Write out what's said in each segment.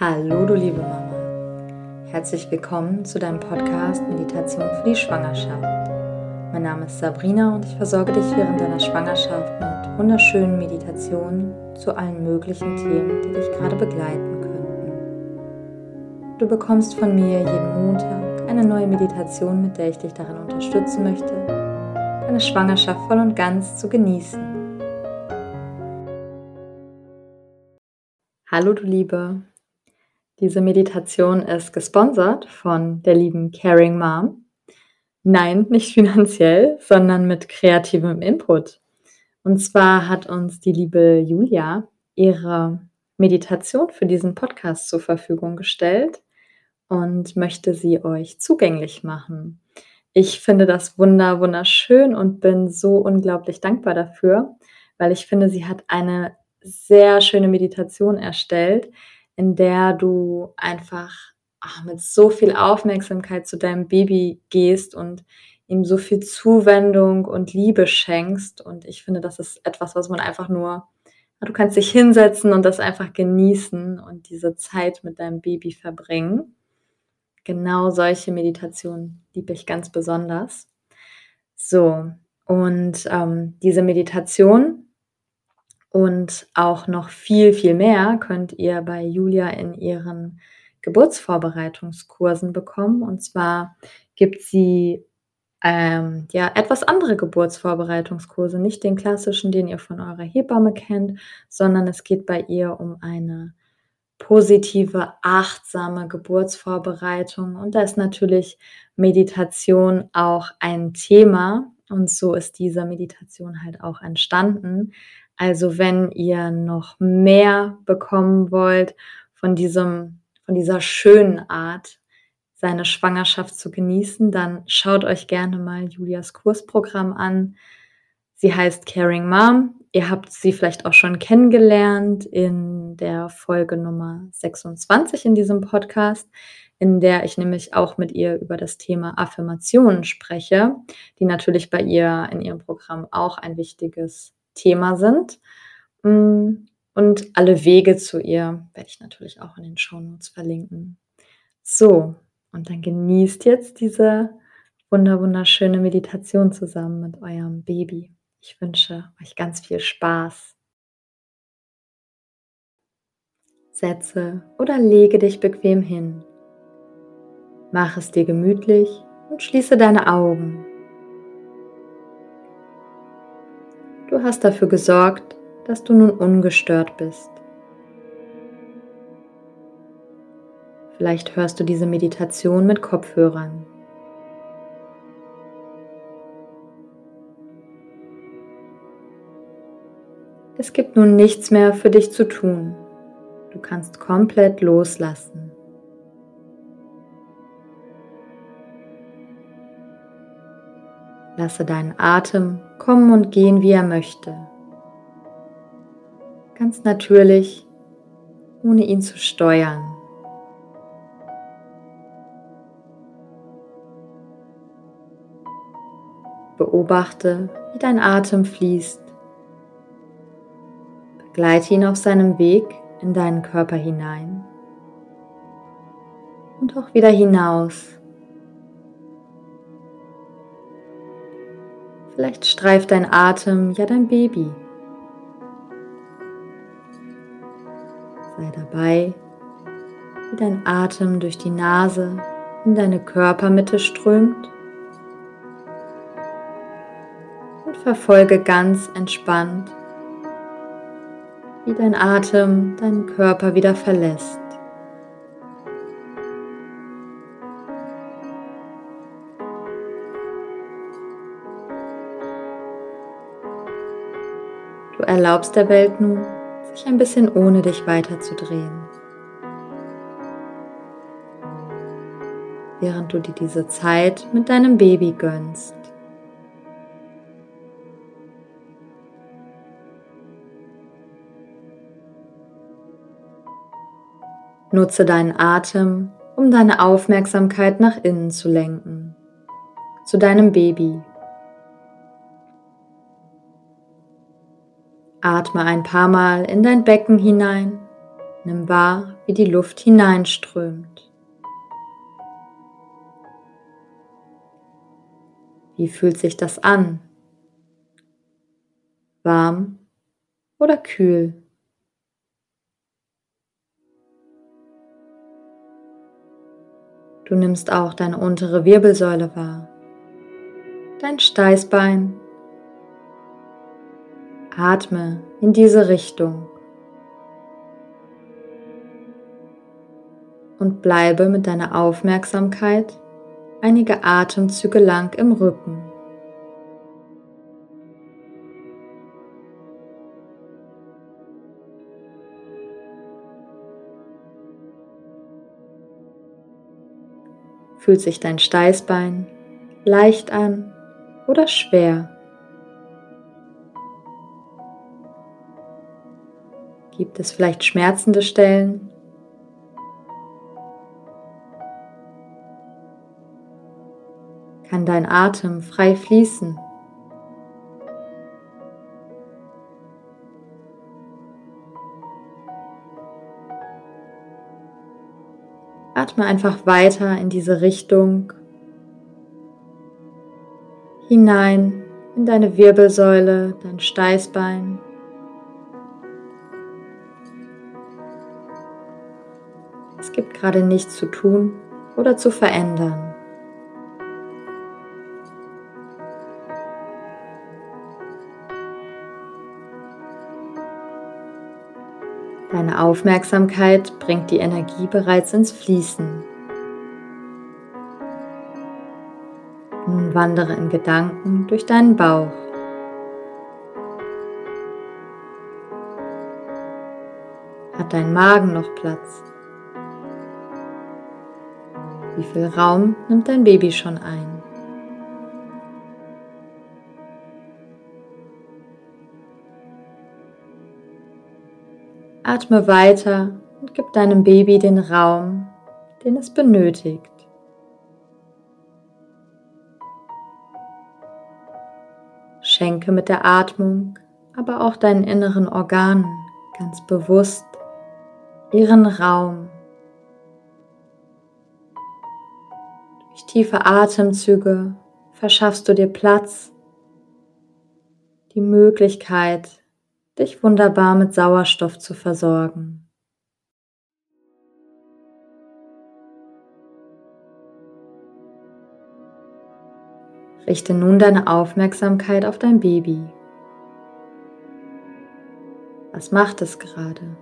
Hallo, du liebe Mama. Herzlich willkommen zu deinem Podcast Meditation für die Schwangerschaft. Mein Name ist Sabrina und ich versorge dich während deiner Schwangerschaft mit wunderschönen Meditationen zu allen möglichen Themen, die dich gerade begleiten könnten. Du bekommst von mir jeden Montag eine neue Meditation, mit der ich dich darin unterstützen möchte, deine Schwangerschaft voll und ganz zu genießen. Hallo du Liebe, diese Meditation ist gesponsert von der lieben Caring Mom. Nein, nicht finanziell, sondern mit kreativem Input. Und zwar hat uns die liebe Julia ihre Meditation für diesen Podcast zur Verfügung gestellt und möchte sie euch zugänglich machen. Ich finde das wunder wunderschön und bin so unglaublich dankbar dafür, weil ich finde, sie hat eine sehr schöne Meditation erstellt, in der du einfach ach, mit so viel Aufmerksamkeit zu deinem Baby gehst und ihm so viel Zuwendung und Liebe schenkst. Und ich finde, das ist etwas, was man einfach nur, du kannst dich hinsetzen und das einfach genießen und diese Zeit mit deinem Baby verbringen. Genau solche Meditationen liebe ich ganz besonders. So, und ähm, diese Meditation und auch noch viel, viel mehr könnt ihr bei Julia in ihren Geburtsvorbereitungskursen bekommen. Und zwar gibt sie ähm, ja etwas andere Geburtsvorbereitungskurse, nicht den klassischen, den ihr von eurer Hebamme kennt, sondern es geht bei ihr um eine positive, achtsame Geburtsvorbereitung. Und da ist natürlich Meditation auch ein Thema. Und so ist diese Meditation halt auch entstanden. Also wenn ihr noch mehr bekommen wollt von diesem, von dieser schönen Art, seine Schwangerschaft zu genießen, dann schaut euch gerne mal Julias Kursprogramm an. Sie heißt Caring Mom. Ihr habt sie vielleicht auch schon kennengelernt in der Folge Nummer 26 in diesem Podcast, in der ich nämlich auch mit ihr über das Thema Affirmationen spreche, die natürlich bei ihr in ihrem Programm auch ein wichtiges Thema sind. Mm, und alle Wege zu ihr werde ich natürlich auch in den Shownotes verlinken. So, und dann genießt jetzt diese wunderschöne Meditation zusammen mit eurem Baby. Ich wünsche euch ganz viel Spaß. Setze oder lege dich bequem hin. Mach es dir gemütlich und schließe deine Augen. Du hast dafür gesorgt, dass du nun ungestört bist. Vielleicht hörst du diese Meditation mit Kopfhörern. Es gibt nun nichts mehr für dich zu tun. Du kannst komplett loslassen. Lasse deinen Atem kommen und gehen, wie er möchte. Ganz natürlich, ohne ihn zu steuern. Beobachte, wie dein Atem fließt. Begleite ihn auf seinem Weg in deinen Körper hinein und auch wieder hinaus. Vielleicht streift dein Atem ja dein Baby. Sei dabei, wie dein Atem durch die Nase in deine Körpermitte strömt und verfolge ganz entspannt, wie dein Atem deinen Körper wieder verlässt. Erlaubst der Welt nun, sich ein bisschen ohne dich weiterzudrehen. Während du dir diese Zeit mit deinem Baby gönnst. Nutze deinen Atem, um deine Aufmerksamkeit nach innen zu lenken, zu deinem Baby. Atme ein paar Mal in dein Becken hinein, Nimm wahr, wie die Luft hineinströmt. Wie fühlt sich das an? Warm oder kühl? Du nimmst auch deine untere Wirbelsäule wahr, dein Steißbein. Atme in diese Richtung und bleibe mit deiner Aufmerksamkeit einige Atemzüge lang im Rücken. Fühlt sich dein Steißbein leicht an oder schwer? Gibt es vielleicht schmerzende Stellen? Kann dein Atem frei fließen? Atme einfach weiter in diese Richtung hinein in deine Wirbelsäule, dein Steißbein. Gerade nichts zu tun oder zu verändern. Deine Aufmerksamkeit bringt die Energie bereits ins Fließen. Nun wandere in Gedanken durch deinen Bauch. Hat dein Magen noch Platz? Wie viel Raum nimmt dein Baby schon ein? Atme weiter und gib deinem Baby den Raum, den es benötigt. Schenke mit der Atmung, aber auch deinen inneren Organen ganz bewusst ihren Raum. Tiefe Atemzüge verschaffst du dir Platz, die Möglichkeit, dich wunderbar mit Sauerstoff zu versorgen. Richte nun deine Aufmerksamkeit auf dein Baby. Was macht es gerade?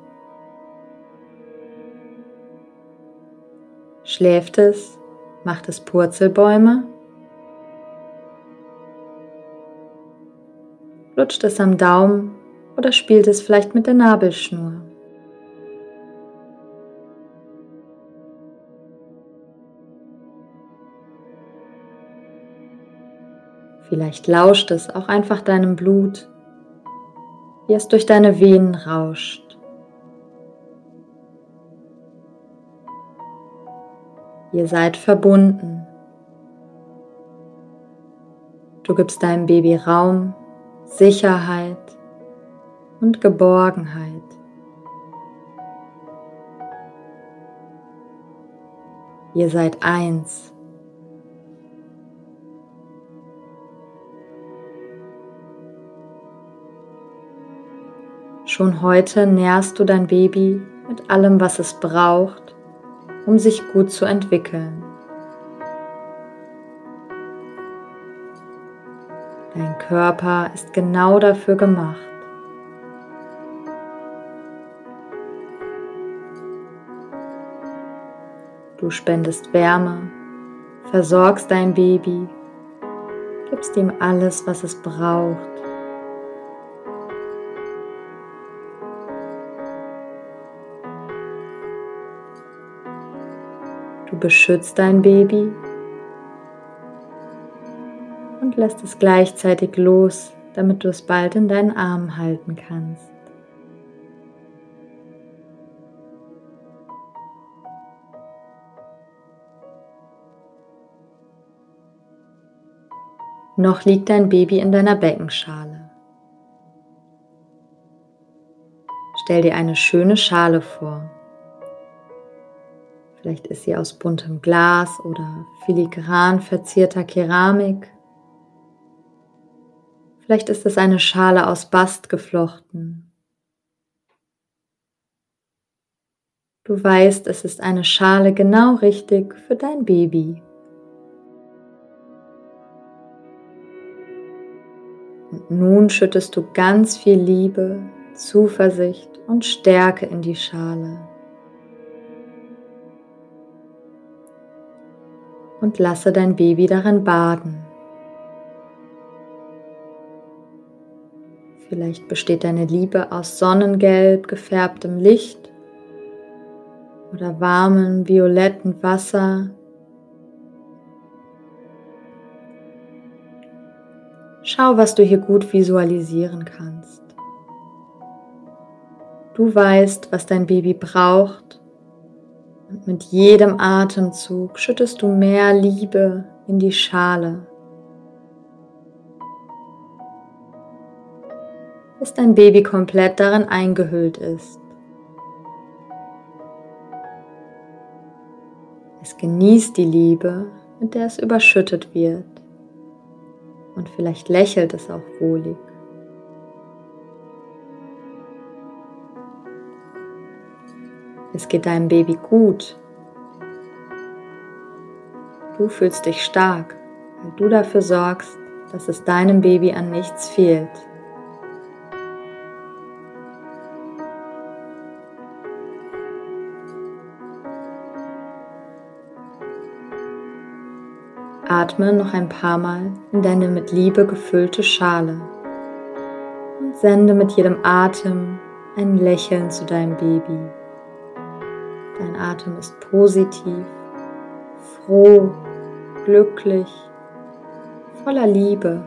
Schläft es? Macht es Purzelbäume? Lutscht es am Daumen oder spielt es vielleicht mit der Nabelschnur? Vielleicht lauscht es auch einfach deinem Blut, wie es durch deine Venen rauscht. Ihr seid verbunden. Du gibst deinem Baby Raum, Sicherheit und Geborgenheit. Ihr seid eins. Schon heute nährst du dein Baby mit allem, was es braucht, um sich gut zu entwickeln. Dein Körper ist genau dafür gemacht. Du spendest Wärme, versorgst dein Baby, gibst ihm alles, was es braucht. Du beschützt dein Baby und lässt es gleichzeitig los, damit du es bald in deinen Armen halten kannst. Noch liegt dein Baby in deiner Beckenschale. Stell dir eine schöne Schale vor. Vielleicht ist sie aus buntem Glas oder filigran verzierter Keramik. Vielleicht ist es eine Schale aus Bast geflochten. Du weißt, es ist eine Schale genau richtig für dein Baby. Und nun schüttest du ganz viel Liebe, Zuversicht und Stärke in die Schale. Und lasse dein Baby darin baden. Vielleicht besteht deine Liebe aus sonnengelb gefärbtem Licht oder warmem violetten Wasser. Schau, was du hier gut visualisieren kannst. Du weißt, was dein Baby braucht und mit jedem Atemzug schüttest du mehr Liebe in die Schale. bis dein Baby komplett darin eingehüllt ist. Es genießt die Liebe, mit der es überschüttet wird. Und vielleicht lächelt es auch wohlig. Es geht deinem Baby gut. Du fühlst dich stark, weil du dafür sorgst, dass es deinem Baby an nichts fehlt. Atme noch ein paar Mal in deine mit Liebe gefüllte Schale und sende mit jedem Atem ein Lächeln zu deinem Baby. Dein Atem ist positiv, froh, glücklich, voller Liebe.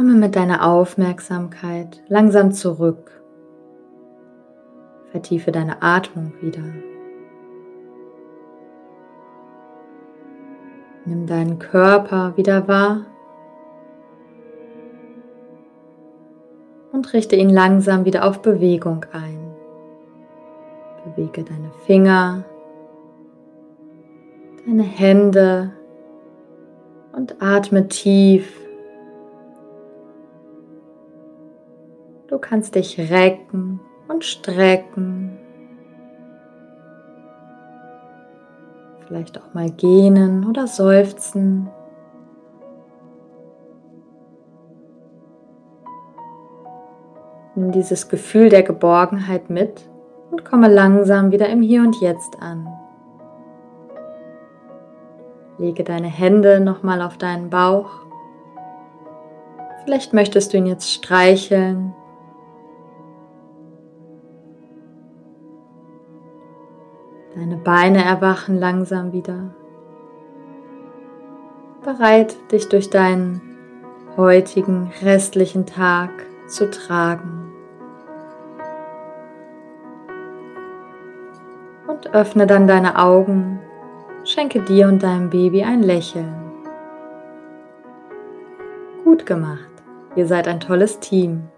Komme mit deiner Aufmerksamkeit langsam zurück. Vertiefe deine Atmung wieder. Nimm deinen Körper wieder wahr und richte ihn langsam wieder auf Bewegung ein. Bewege deine Finger, deine Hände und atme tief kannst dich recken und strecken. Vielleicht auch mal gähnen oder seufzen. Nimm dieses Gefühl der Geborgenheit mit und komme langsam wieder im Hier und Jetzt an. Lege deine Hände nochmal auf deinen Bauch. Vielleicht möchtest du ihn jetzt streicheln Deine Beine erwachen langsam wieder. Bereit, dich durch deinen heutigen restlichen Tag zu tragen. Und öffne dann deine Augen, schenke dir und deinem Baby ein Lächeln. Gut gemacht, ihr seid ein tolles Team.